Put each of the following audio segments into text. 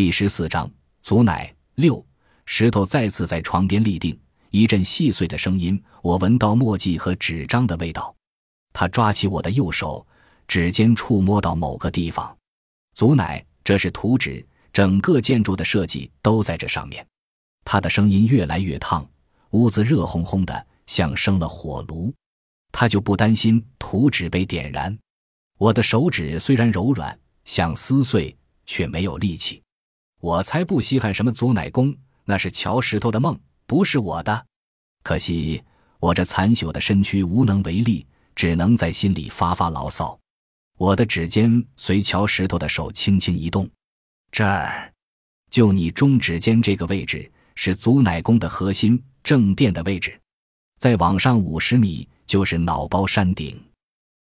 第十四章，祖乃六石头再次在床边立定，一阵细碎的声音，我闻到墨迹和纸张的味道。他抓起我的右手，指尖触摸到某个地方。祖乃，这是图纸，整个建筑的设计都在这上面。他的声音越来越烫，屋子热烘烘的，像生了火炉。他就不担心图纸被点燃。我的手指虽然柔软，想撕碎，却没有力气。我才不稀罕什么祖乃功，那是乔石头的梦，不是我的。可惜我这残朽的身躯无能为力，只能在心里发发牢骚。我的指尖随乔石头的手轻轻移动，这儿，就你中指尖这个位置是祖乃宫的核心正殿的位置，再往上五十米就是脑包山顶。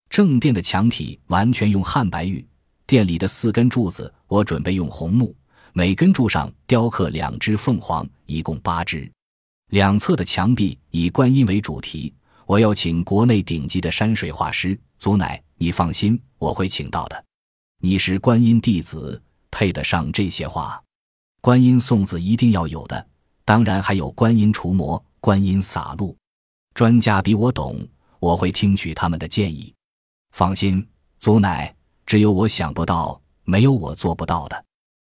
正殿的墙体完全用汉白玉，殿里的四根柱子我准备用红木。每根柱上雕刻两只凤凰，一共八只。两侧的墙壁以观音为主题，我要请国内顶级的山水画师。祖乃，你放心，我会请到的。你是观音弟子，配得上这些画。观音送子一定要有的，当然还有观音除魔、观音洒露。专家比我懂，我会听取他们的建议。放心，祖乃，只有我想不到，没有我做不到的。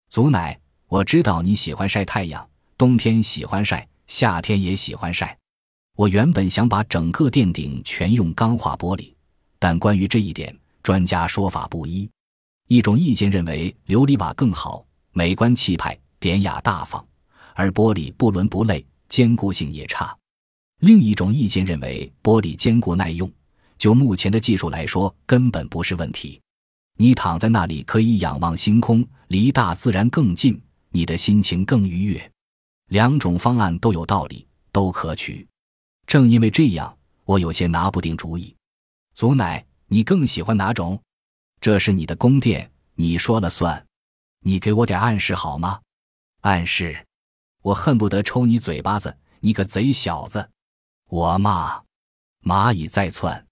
祖乃，我知道你喜欢晒太阳，冬天喜欢晒，夏天也喜欢晒。我原本想把整个殿顶全用钢化玻璃，但关于这一点，专家说法不一。一种意见认为琉璃瓦更好，美观气派，典雅大方，而玻璃不伦不类，坚固性也差。另一种意见认为玻璃坚固耐用，就目前的技术来说，根本不是问题。你躺在那里，可以仰望星空，离大自然更近，你的心情更愉悦。两种方案都有道理，都可取。正因为这样，我有些拿不定主意。祖乃，你更喜欢哪种？这是你的宫殿，你说了算。你给我点暗示好吗？暗示？我恨不得抽你嘴巴子！你个贼小子！我骂，蚂蚁在窜。